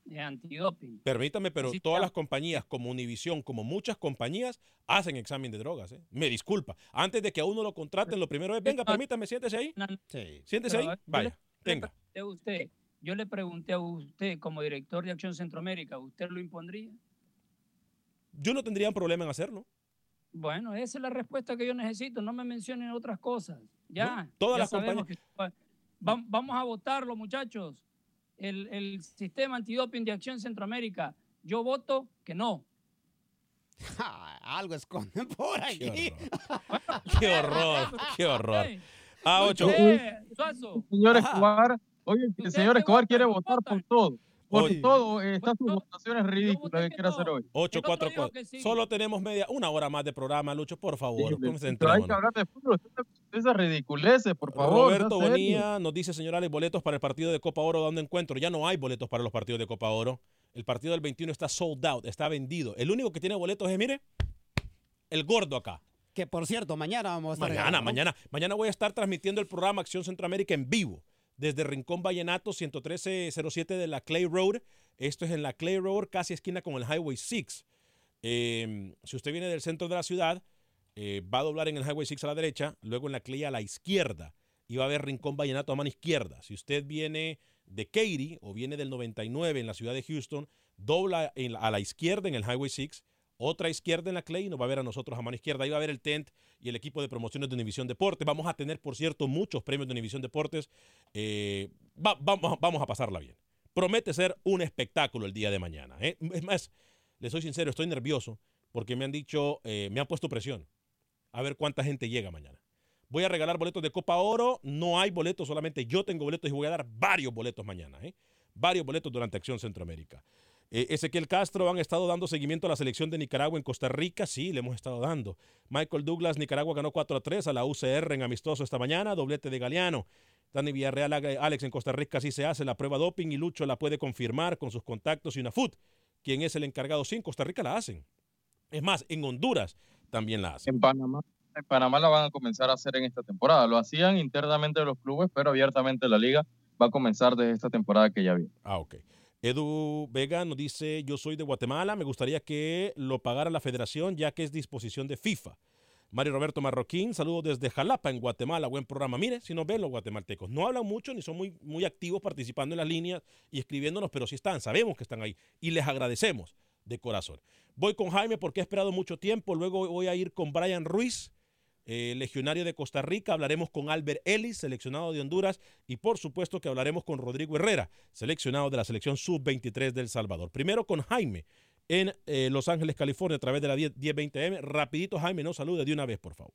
De antidoping. Permítame, pero todas las compañías, como Univisión, como muchas compañías, hacen examen de drogas. ¿eh? Me disculpa. Antes de que a uno lo contraten, lo primero es, venga, permítame, siéntese ahí. Sí. Siéntese ahí. Vaya, venga. Usted, yo le pregunté a usted como director de Acción Centroamérica, ¿usted lo impondría? Yo no tendría problema en hacerlo. Bueno, esa es la respuesta que yo necesito. No me mencionen otras cosas. Ya. todas ya las sabemos que- Va- vamos a votarlo, muchachos. El, el sistema antidoping de Acción Centroamérica. Yo voto que no. Algo esconden por aquí. Qué horror, qué horror. <laughs> A ocho. Señor Escobar, oye, el señor Escobar quiere votar por todo. Por Oye. todo, eh, estas sus votaciones ridículas que quiere hacer hoy. 844. Solo tenemos media, una hora más de programa, Lucho, por favor. Pero hay que hablar de fútbol, esas ridiculeces, por favor. Roberto. Bonilla nos dice, señor Alex, boletos para el partido de Copa Oro, ¿dónde encuentro? Ya no hay boletos para los partidos de Copa Oro. El partido del 21 está sold out, está vendido. El único que tiene boletos es, mire, el gordo acá. Que por cierto, mañana vamos a estar Mañana, regalando. mañana, mañana voy a estar transmitiendo el programa Acción Centroamérica en vivo desde Rincón Vallenato 11307 de la Clay Road. Esto es en la Clay Road, casi esquina con el Highway 6. Eh, si usted viene del centro de la ciudad, eh, va a doblar en el Highway 6 a la derecha, luego en la Clay a la izquierda y va a haber Rincón Vallenato a mano izquierda. Si usted viene de Katy o viene del 99 en la ciudad de Houston, dobla a la izquierda en el Highway 6, otra izquierda en la Clay y nos va a ver a nosotros a mano izquierda. Ahí va a ver el tent y el equipo de promociones de Univisión Deportes. Vamos a tener, por cierto, muchos premios de Univisión Deportes. Eh, va- vamos, a pasarla bien. Promete ser un espectáculo el día de mañana. ¿eh? Es más, les soy sincero, estoy nervioso porque me han dicho, eh, me han puesto presión. A ver cuánta gente llega mañana. Voy a regalar boletos de Copa Oro. No hay boletos, solamente yo tengo boletos y voy a dar varios boletos mañana. Varios boletos durante Acción Centroamérica. Eh, Ezequiel Castro han estado dando seguimiento a la selección de Nicaragua en Costa Rica. Sí, le hemos estado dando. Michael Douglas, Nicaragua ganó 4 a 3 a la UCR en amistoso esta mañana. Doblete de Galeano. Dani Villarreal, Alex en Costa Rica sí se hace la prueba doping y Lucho la puede confirmar con sus contactos y una FUT. Quien es el encargado? Sí, en Costa Rica la hacen. Es más, en Honduras también la hacen. En Panamá, en Panamá la van a comenzar a hacer en esta temporada. Lo hacían internamente los clubes, pero abiertamente la liga va a comenzar desde esta temporada que ya viene. Ah, ok. Edu Vega nos dice, yo soy de Guatemala, me gustaría que lo pagara la federación ya que es disposición de FIFA. Mario Roberto Marroquín, saludos desde Jalapa, en Guatemala, buen programa. Mire, si nos ven los guatemaltecos, no hablan mucho ni son muy, muy activos participando en las líneas y escribiéndonos, pero sí están, sabemos que están ahí y les agradecemos de corazón. Voy con Jaime porque he esperado mucho tiempo, luego voy a ir con Brian Ruiz, eh, legionario de Costa Rica, hablaremos con Albert Ellis, seleccionado de Honduras, y por supuesto que hablaremos con Rodrigo Herrera, seleccionado de la selección sub-23 del Salvador. Primero con Jaime en eh, Los Ángeles, California, a través de la 10 1020M. Rapidito, Jaime, nos salude de una vez, por favor.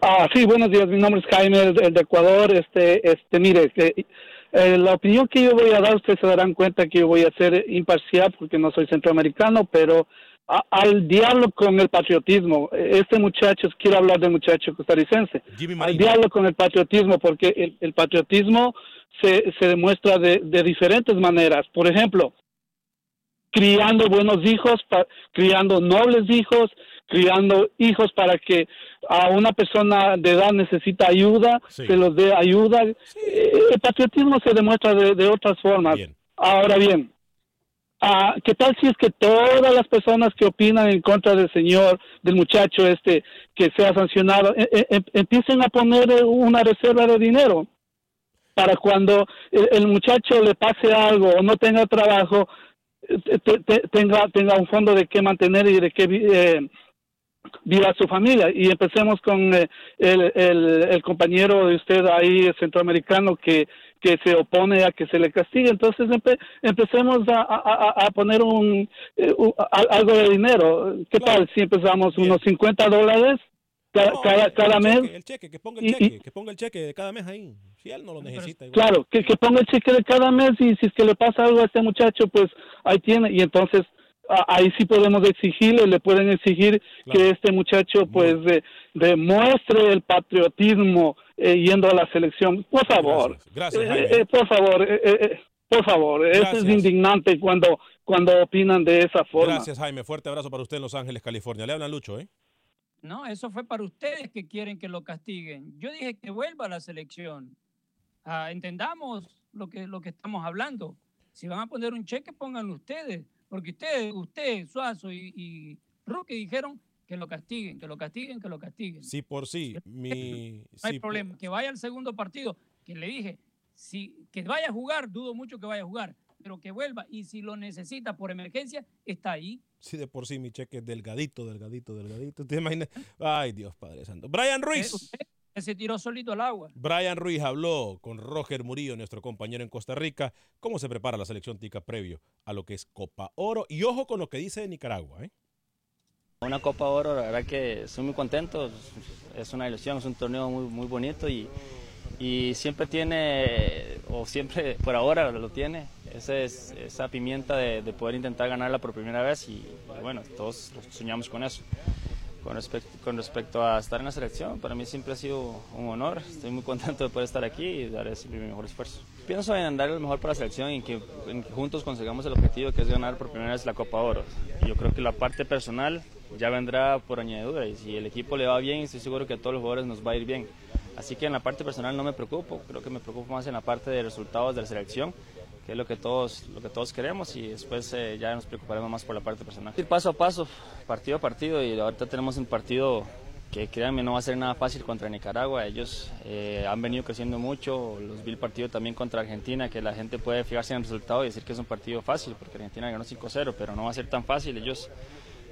Ah, sí, buenos días. Mi nombre es Jaime, el de Ecuador. Este, este, mire, este, eh, la opinión que yo voy a dar, ustedes se darán cuenta que yo voy a ser imparcial porque no soy centroamericano, pero a- al diablo con el patriotismo. Este muchacho, quiero hablar del muchacho costarricense. Al diablo con el patriotismo, porque el, el patriotismo se, se demuestra de, de diferentes maneras. Por ejemplo, criando buenos hijos, pa- criando nobles hijos, criando hijos para que a una persona de edad necesita ayuda, se los dé ayuda. Eh, El patriotismo se demuestra de, de otras formas. Ahora bien, ah, ¿qué tal si es que todas las personas que opinan en contra del señor, del muchacho este que sea sancionado, eh, eh, em- empiecen a poner una reserva de dinero para cuando el, muchacho le pase algo o no tenga trabajo, te- te- tenga tenga un fondo de qué mantener y de qué eh, viva su familia. Y empecemos con eh, el, el, el compañero de usted ahí, centroamericano, que, que se opone a que se le castigue. Entonces empe- empecemos a, a- a- poner un, eh, un- a- algo de dinero. ¿Qué tal si empezamos unos 50 dólares cada, cada, cada el mes? cheque, el cheque, que ponga el Y- cheque, que ponga el cheque de cada mes ahí. Si él no lo necesita. igual. Claro, que, que ponga el cheque de cada mes y si es que le pasa algo a este muchacho, pues ahí tiene. Y entonces ahí sí podemos exigirle, le pueden exigir que este muchacho pues de- demuestre el patriotismo eh, yendo a la selección. Por favor, Gracias, Eh, Jaime. eh, por favor, eh, eh, eh, por favor, eso es Gracias. indignante cuando, cuando opinan de esa forma. Gracias, Jaime. Fuerte abrazo para usted en Los Ángeles, California. Le hablan Lucho, ¿eh? No, eso fue para ustedes que quieren que lo castiguen. Yo dije que vuelva a la selección. Ah, entendamos lo que, lo que estamos hablando. Si van a poner un cheque, pónganlo ustedes. Porque ustedes, usted, Suazo y, y dijeron que lo castiguen, que lo castiguen, que lo castiguen. Sí, por sí. Mi, No hay sí, problema. Que vaya al segundo partido, que le dije, si, que vaya a jugar, dudo mucho que vaya a jugar, pero que vuelva. Y si lo necesita por emergencia, está ahí. Sí, de por sí mi cheque es delgadito, delgadito, delgadito. ¿Te imaginas? Ay, Dios Padre Santo. Brian Ruiz. Usted se tiró solito al agua. Brian Ruiz habló con Roger Murillo, nuestro compañero en Costa Rica, cómo se prepara la selección tica previo a lo que es Copa Oro. Y ojo con lo que dice de Nicaragua, ¿eh? Una Copa Oro, la verdad que estoy muy contento, es una ilusión, es un torneo muy, muy bonito y, y siempre tiene, o siempre por ahora lo tiene, ese es- esa pimienta de, de poder intentar ganarla por primera vez y, y bueno, todos soñamos con eso. Con respecto, con respecto a estar en la selección, para mí siempre ha sido un honor, estoy muy contento de poder estar aquí y dar siempre mi mejor esfuerzo. Pienso en dar lo mejor para la selección y que, en que juntos consigamos el objetivo que es ganar por primera vez la Copa Oro. Yo creo que la parte personal ya vendrá por añadidura y si el equipo le va bien, estoy seguro que a todos los jugadores nos va a ir bien. Así que en la parte personal no me preocupo, creo que me preocupo más en la parte de resultados de la selección, que es lo que todos, lo que todos queremos y después eh, ya nos preocuparemos más por la parte personal. Ir paso a paso, partido a partido y ahorita tenemos un partido que créanme no va a ser nada fácil contra Nicaragua. Ellos eh, han venido creciendo mucho, los vi el partido también contra Argentina, que la gente puede fijarse en el resultado y decir que es un partido fácil, porque Argentina ganó 5-0, pero no va a ser tan fácil. Ellos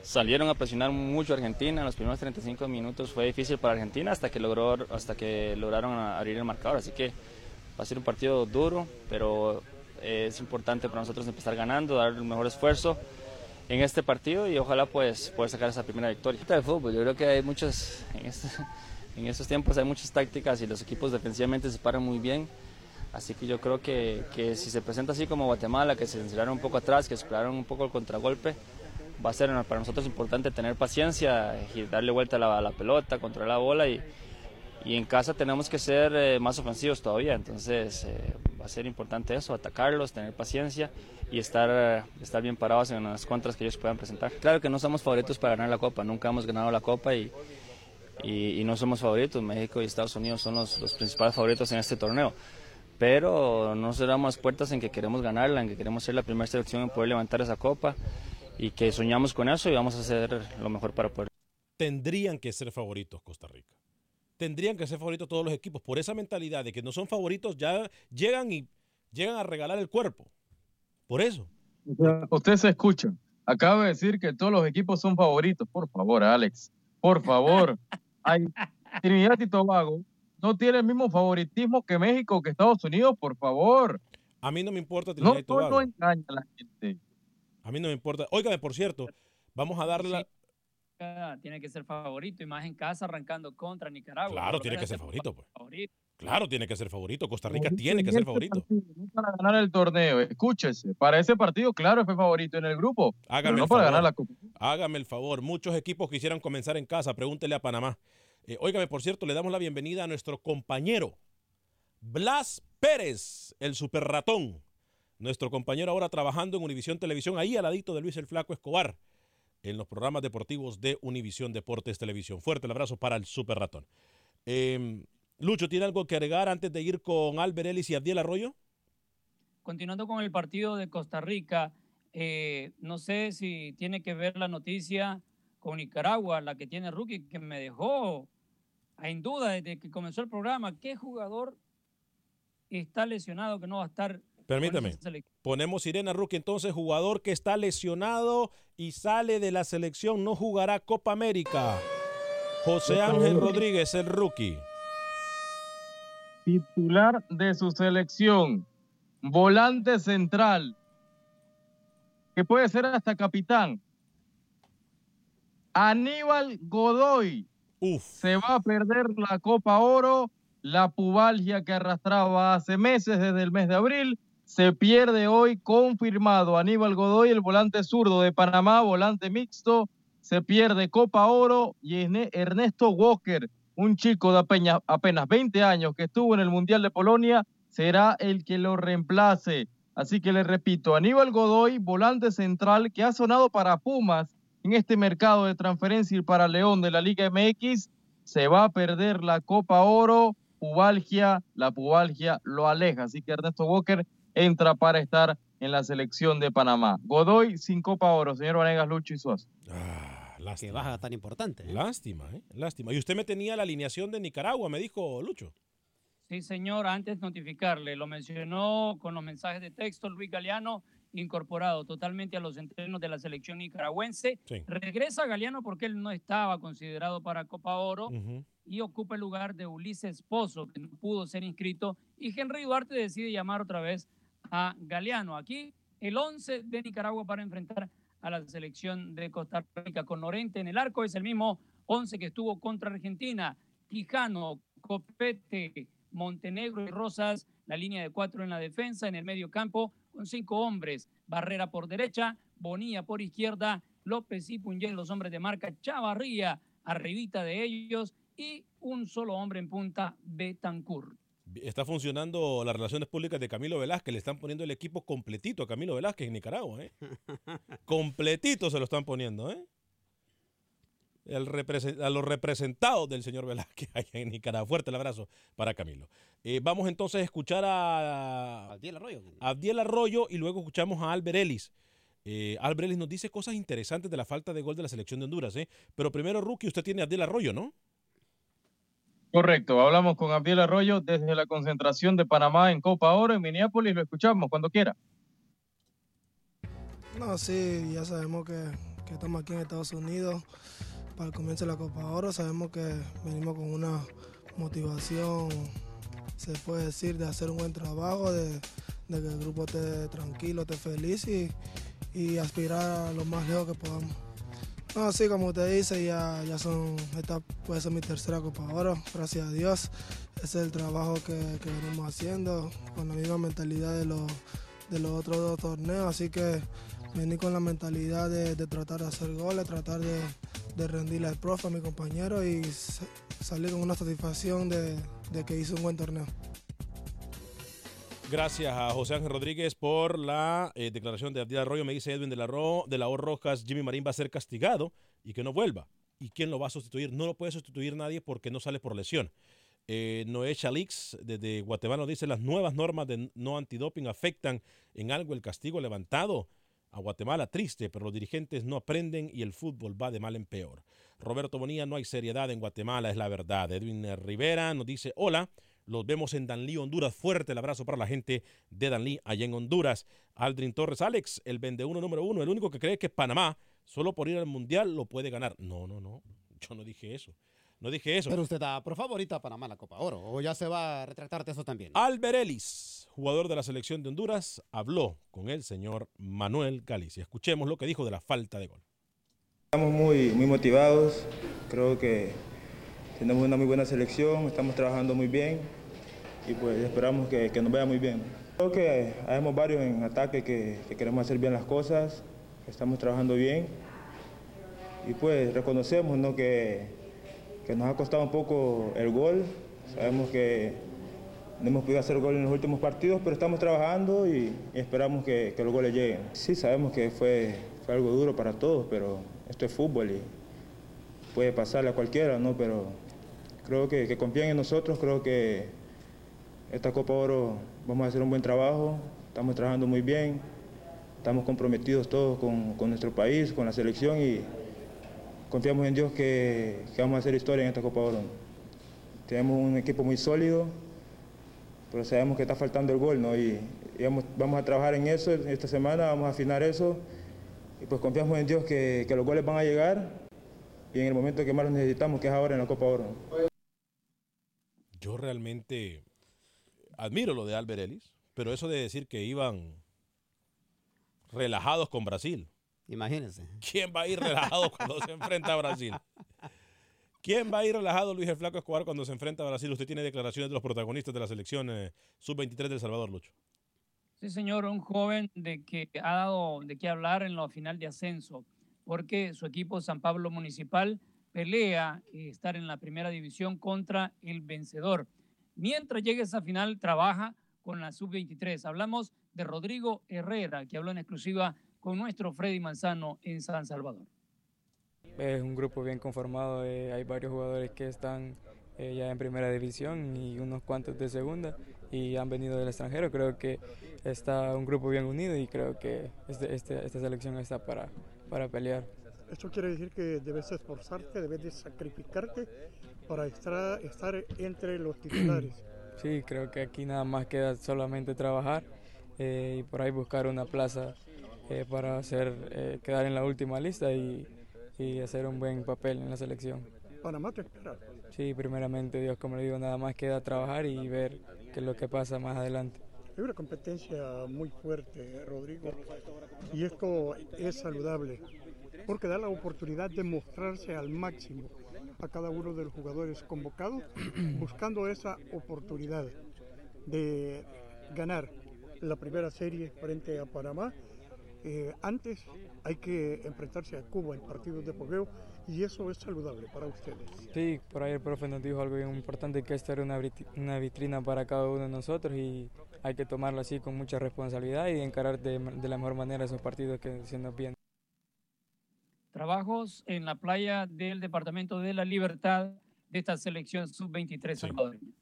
salieron a presionar mucho a Argentina, en los primeros 35 minutos fue difícil para Argentina hasta que, logró, hasta que lograron abrir el marcador, así que va a ser un partido duro, pero eh, es importante para nosotros empezar ganando, dar el mejor esfuerzo en este partido y ojalá pues poder sacar esa primera victoria. El fútbol, yo creo que hay muchas, en, este- <laughs> en estos tiempos hay muchas tácticas y los equipos defensivamente se paran muy bien. Así que yo creo que, que si se presenta así como Guatemala, que se encerraron un poco atrás, que esperaron un poco el contragolpe, va a ser para nosotros importante tener paciencia y darle vuelta a la, a la pelota, controlar la bola y, y en casa tenemos que ser eh, más ofensivos todavía. Entonces eh, va a ser importante eso, atacarlos, tener paciencia y estar, eh, estar bien parados en las contras que ellos puedan presentar. Claro que no somos favoritos para ganar la Copa, nunca hemos ganado la Copa y, y, y no somos favoritos. México y Estados Unidos son los, los principales favoritos en este torneo. Pero no cerramos puertas en que queremos ganarla, en que queremos ser la primera selección en poder levantar esa Copa y que soñamos con eso y vamos a hacer lo mejor para poder. Tendrían que ser favoritos Costa Rica. Tendrían que ser favoritos todos los equipos. Por esa mentalidad de que no son favoritos, ya llegan y llegan a regalar el cuerpo. Por eso. Usted se escucha. Acaba de decir que todos los equipos son favoritos. Por favor, Alex. Por favor. <laughs> Hay Trinidad y Tobago no tiene el mismo favoritismo que México, que Estados Unidos, por favor. A mí no me importa No, Trinidad y no, Tobago. no engaña a la gente. A mí no me importa. Óigame, por cierto, vamos a darle la... Tiene que ser favorito y más en casa arrancando contra Nicaragua. Claro, tiene que ser favorito, pues. favorito. Claro, tiene que ser favorito. Costa Rica Favorito tiene que ser este favorito. partido, para ganar el torneo, escúchese. Para ese partido, claro, fue favorito en el grupo. pero Hágame no el para favor. ganar la Copa. Hágame el favor. Muchos equipos quisieran comenzar en casa. Pregúntele a Panamá. Eh, óigame, por cierto, le damos la bienvenida a nuestro compañero Blas Pérez, el super ratón. Nuestro compañero ahora trabajando en Univisión Televisión, ahí al ladito de Luis el Flaco Escobar, en los programas deportivos de Univisión Deportes Televisión. Fuerte el abrazo para el super ratón. Eh, Lucho, ¿tiene algo que agregar antes de ir con Albert Ellis y Abdiel Arroyo? Continuando con el partido de Costa Rica, Eh, no sé si tiene que ver la noticia con Nicaragua, la que tiene Rookie, que me dejó en duda desde que comenzó el programa. ¿Qué jugador está lesionado que no va a estar? Permítame. Ponemos Irena Rookie, entonces jugador que está lesionado y sale de la selección, no jugará Copa América. José Ángel Rodríguez, el rookie. Titular de su selección, volante central, que puede ser hasta capitán. Aníbal Godoy se va a perder la Copa Oro, la pubalgia que arrastraba hace meses, desde el mes de abril, se pierde hoy confirmado. Aníbal Godoy, el volante zurdo de Panamá, volante mixto, se pierde Copa Oro y Ernesto Walker, un chico de apenas, 20 años que estuvo en el Mundial de Polonia, será el que lo reemplace. Así que le repito, Aníbal Godoy, volante central que ha sonado para Pumas en este mercado de transferencia y para León de la Liga MX, se va a perder la Copa Oro, pubalgia, la pubalgia lo aleja. Así que Ernesto Walker entra para estar en la selección de Panamá. Godoy sin Copa Oro, señor Vanegas Lucho y Suazo. Ah. Lástima. Que baja tan importante. ¿eh? Lástima, ¿eh? Lástima. Y usted me tenía la alineación de Nicaragua, me dijo Lucho. Sí, señor, antes notificarle, lo mencionó con los mensajes de texto Luis Galeano, incorporado totalmente a los entrenos de la selección nicaragüense. Regresa Galeano porque él no estaba considerado para Copa Oro y ocupa el lugar de Ulises Pozo, que no pudo ser inscrito, y Henry Duarte decide llamar otra vez a Galeano. Aquí el 11 de Nicaragua para enfrentar a la selección de Costa Rica. Con Lorente en el arco es el mismo 11 que estuvo contra Argentina. Quijano, Copete, Montenegro y Rosas, la línea de cuatro en la defensa, en el medio campo, con cinco hombres. Barrera por derecha, Bonilla por izquierda, López y Puñel, los hombres de marca, Chavarría, arribita de ellos, y un solo hombre en punta, Betancourt está funcionando las relaciones públicas de Camilo Velázquez. Le están poniendo el equipo completito a Camilo Velázquez en Nicaragua. ¿eh? <laughs> completito se lo están poniendo. ¿eh? a los representados del señor Velázquez <laughs> allá en Nicaragua. Fuerte el abrazo para Camilo. Eh, vamos entonces a escuchar a Abdiel Arroyo. Abdiel Arroyo y luego escuchamos a Albert Ellis. Eh, Albert Ellis nos dice cosas interesantes de la falta de gol de la selección de Honduras. ¿eh? Pero primero, Rookie, usted tiene a Abdiel Arroyo, ¿no? Correcto, hablamos con Abdiel Arroyo desde la concentración de Panamá en Copa Oro en Minneapolis, lo escuchamos cuando quiera. No, sí, ya sabemos que, estamos aquí en Estados Unidos para el comienzo de la Copa Oro, sabemos que venimos con una motivación, se puede decir, de hacer un buen trabajo, de, que el grupo esté tranquilo, esté feliz y, y aspirar a lo más lejos que podamos. No, sí, como usted dice, ya, ya son, esta puede ser mi tercera Copa Oro, gracias a Dios. Ese es el trabajo que, venimos haciendo con la misma mentalidad de los, de los otros dos torneos, así que vení con la mentalidad de, tratar de hacer goles, tratar de, de rendirle al profe, a mi compañero y salir con una satisfacción de, de que hice un buen torneo. Gracias a José Ángel Rodríguez por la eh, declaración de Abdiel Arroyo. Me dice Edwin de la, Ro, de la Rojas, Jimmy Marín va a ser castigado y que no vuelva. ¿Y quién lo va a sustituir? No lo puede sustituir nadie porque no sale por lesión. Eh, Noé Chalix desde Guatemala dice las nuevas normas de no antidoping afectan en algo el castigo levantado a Guatemala. Triste, pero los dirigentes no aprenden y el fútbol va de mal en peor. Roberto Bonilla, no hay seriedad en Guatemala, es la verdad. Edwin Rivera nos dice, hola, los vemos en Danlí, Honduras. Fuerte el abrazo para la gente de Danlí, allá en Honduras. Aldrin Torres, Alex, el vende uno número uno, el único que cree que Panamá, solo por ir al Mundial, lo puede ganar. No, no, no. Yo no dije eso. No dije eso. Pero usted da por favorita a Panamá la Copa Oro. ¿O ya se va a retractar de eso también? Albert Ellis, jugador de la selección de Honduras, habló con el señor Manuel Galicia. Escuchemos lo que dijo de la falta de gol. Estamos muy, muy motivados. Creo que tenemos una muy buena selección. Estamos trabajando muy bien y pues esperamos que, nos vaya muy bien. Creo que hay varios en ataque que, queremos hacer bien las cosas, estamos trabajando bien y pues reconocemos ¿no? que, nos ha costado un poco el gol, sabemos que no hemos podido hacer gol en los últimos partidos, pero estamos trabajando y, esperamos que, los goles lleguen. Sí, sabemos que fue, fue algo duro para todos, pero esto es fútbol y puede pasarle a cualquiera, ¿no? pero creo que, que confían en nosotros, creo que esta Copa Oro vamos a hacer un buen trabajo, estamos trabajando muy bien, estamos comprometidos todos con, nuestro país, con la selección y confiamos en Dios que, vamos a hacer historia en esta Copa Oro. Tenemos un equipo muy sólido, pero sabemos que está faltando el gol, ¿no? Y, vamos a trabajar en eso esta semana, vamos a afinar eso y pues confiamos en Dios que, que los goles van a llegar y en el momento que más los necesitamos, que es ahora en la Copa Oro. Yo realmente admiro lo de Albert Ellis, pero eso de decir que iban relajados con Brasil. Imagínense. ¿Quién va a ir relajado cuando se enfrenta a Brasil? ¿Quién va a ir relajado, Luis el Flaco Escobar, cuando se enfrenta a Brasil? Usted tiene declaraciones de los protagonistas de la selección eh, sub-23 del Salvador, Lucho. Sí, señor, un joven de que ha dado de qué hablar en la final de ascenso, porque su equipo San Pablo Municipal pelea eh, estar en la primera división contra el vencedor. Mientras llegue esa final, trabaja con la sub-23. Hablamos de Rodrigo Herrera, que habló en exclusiva con nuestro Freddy Manzano en San Salvador. Es un grupo bien conformado, eh, hay varios jugadores que están eh, ya en primera división y unos cuantos de segunda y han venido del extranjero. Creo que está un grupo bien unido y creo que este, este, esta selección está para, para pelear. Esto quiere decir que debes esforzarte, debes de sacrificarte para estar, estar entre los titulares. <clears throat> Sí, creo que aquí nada más queda solamente trabajar eh, y por ahí buscar una plaza eh, para hacer, eh, quedar en la última lista y, y hacer un buen papel en la selección. Panamá te espera. Sí, primeramente Dios, como le digo, nada más queda trabajar y ver qué es lo que pasa más adelante. Hay una competencia muy fuerte, Rodrigo, y esto es saludable, porque da la oportunidad de mostrarse al máximo a cada uno de los jugadores convocados, <clears throat> buscando esa oportunidad de ganar la primera serie frente a Panamá. Eh, antes hay que enfrentarse a Cuba en partidos de fogueo y eso es saludable para ustedes. Sí, por ahí el profe nos dijo algo bien importante, que esta era una, vitrina para cada uno de nosotros y hay que tomarlo así con mucha responsabilidad y encarar de, de la mejor manera esos partidos que se nos vienen. Trabajos en la playa del Departamento de la Libertad de esta selección sub-23 salvadoreña.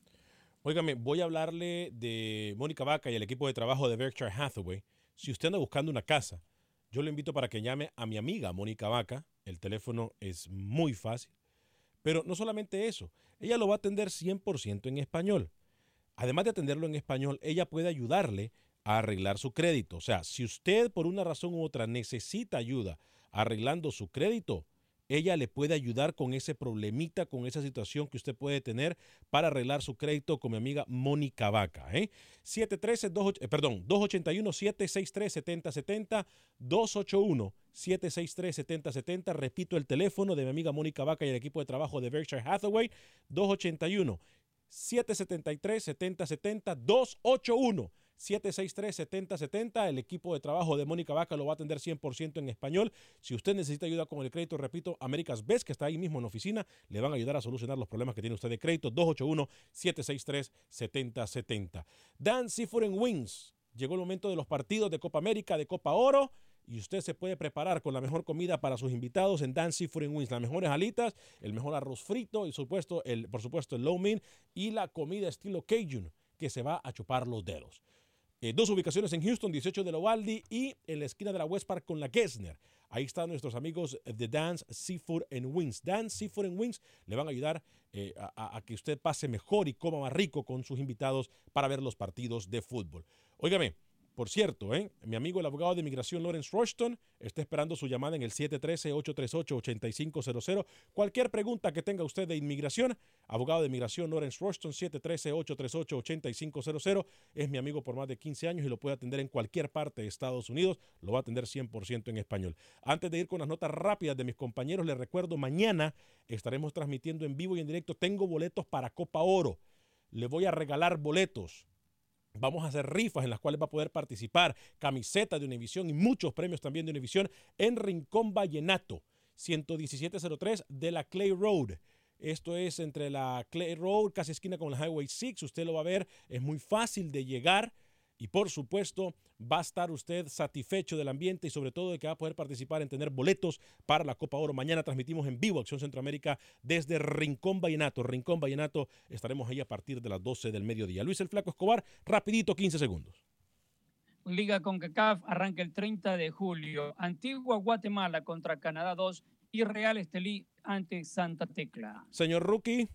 Óigame, voy a hablarle de Mónica Vaca y el equipo de trabajo de Berkshire Hathaway. Si usted anda buscando una casa, yo le invito para que llame a mi amiga Mónica Vaca. El teléfono es muy fácil. Pero no solamente eso, ella lo va a atender 100% en español. Además de atenderlo en español, ella puede ayudarle a arreglar su crédito. O sea, si usted por una razón u otra necesita ayuda arreglando su crédito, ella le puede ayudar con ese problemita, con esa situación que usted puede tener para arreglar su crédito con mi amiga Mónica Vaca. ¿eh? 713, 2, eh, perdón, 281-763-7070, 281-763-7070. Repito el teléfono de mi amiga Mónica Vaca y el equipo de trabajo de Berkshire Hathaway, 281 773 7070 281 763-7070. El equipo de trabajo de Mónica Vaca lo va a atender 100% en español. Si usted necesita ayuda con el crédito, repito, Américas Best, que está ahí mismo en la oficina, le van a ayudar a solucionar los problemas que tiene usted de crédito. 281-763-7070. Dan Seafood Wings. Llegó el momento de los partidos de Copa América, de Copa Oro. Y usted se puede preparar con la mejor comida para sus invitados en Dan Seafood Wings. Las mejores alitas, el mejor arroz frito y supuesto, el, por supuesto el low min y la comida estilo Cajun que se va a chupar los dedos. Eh, dos ubicaciones en Houston, 18 de Lovaldi y en la esquina de la West Park con la Gessner. Ahí están nuestros amigos de Dance Seafood and Wings. Dance Seafood and Wings le van a ayudar eh, a, a, que usted pase mejor y coma más rico con sus invitados para ver los partidos de fútbol. Óigame, por cierto, ¿eh? mi amigo el abogado de inmigración Lawrence Rushton está esperando su llamada en el 713-838-8500. Cualquier pregunta que tenga usted de inmigración, abogado de inmigración Lawrence Rushton, 713-838-8500. Es mi amigo por más de 15 años y lo puede atender en cualquier parte de Estados Unidos. Lo va a atender 100% en español. Antes de ir con las notas rápidas de mis compañeros, les recuerdo, mañana estaremos transmitiendo en vivo y en directo. Tengo boletos para Copa Oro. Le voy a regalar boletos Vamos a hacer rifas en las cuales va a poder participar, camisetas de Univisión y muchos premios también de Univisión en Rincón Vallenato, 11703 de la Clay Road. Esto es entre la Clay Road, casi esquina con el Highway 6. Usted lo va a ver, es muy fácil de llegar. Y por supuesto, va a estar usted satisfecho del ambiente y sobre todo de que va a poder participar en tener boletos para la Copa Oro. Mañana transmitimos en vivo Acción Centroamérica desde Rincón Vallenato. Rincón Vallenato, estaremos ahí a partir de las 12 del mediodía. Luis el Flaco Escobar, rapidito, 15 segundos. Liga CONCACAF arranca el 30 de julio. Antigua Guatemala contra Canadá 2 y Real Estelí ante Santa Tecla. Señor Rookie.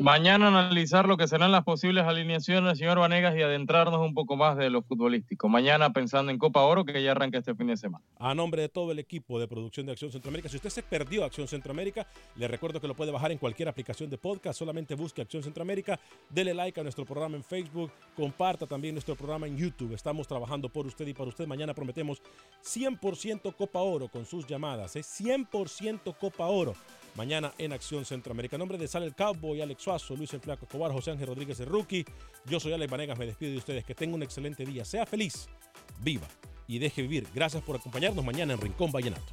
Mañana analizar lo que serán las posibles alineaciones, señor Vanegas, y adentrarnos un poco más de lo futbolístico. Mañana pensando en Copa Oro, que ya arranca este fin de semana. A nombre de todo el equipo de producción de Acción Centroamérica, si usted se perdió Acción Centroamérica, le recuerdo que lo puede bajar en cualquier aplicación de podcast. Solamente busque Acción Centroamérica, dele like a nuestro programa en Facebook, comparta también nuestro programa en YouTube. Estamos trabajando por usted y para usted. Mañana prometemos 100% Copa Oro con sus llamadas. Es 100% Copa Oro mañana en Acción Centroamérica. En nombre de Sale el Cowboy, Alex Suazo, Luis el Flaco Escobar, José Ángel Rodríguez el Rookie. Yo soy Alex Vanegas, me despido de ustedes. Que tengan un excelente día. Sea feliz, viva y deje vivir. Gracias por acompañarnos mañana en Rincón Vallenato.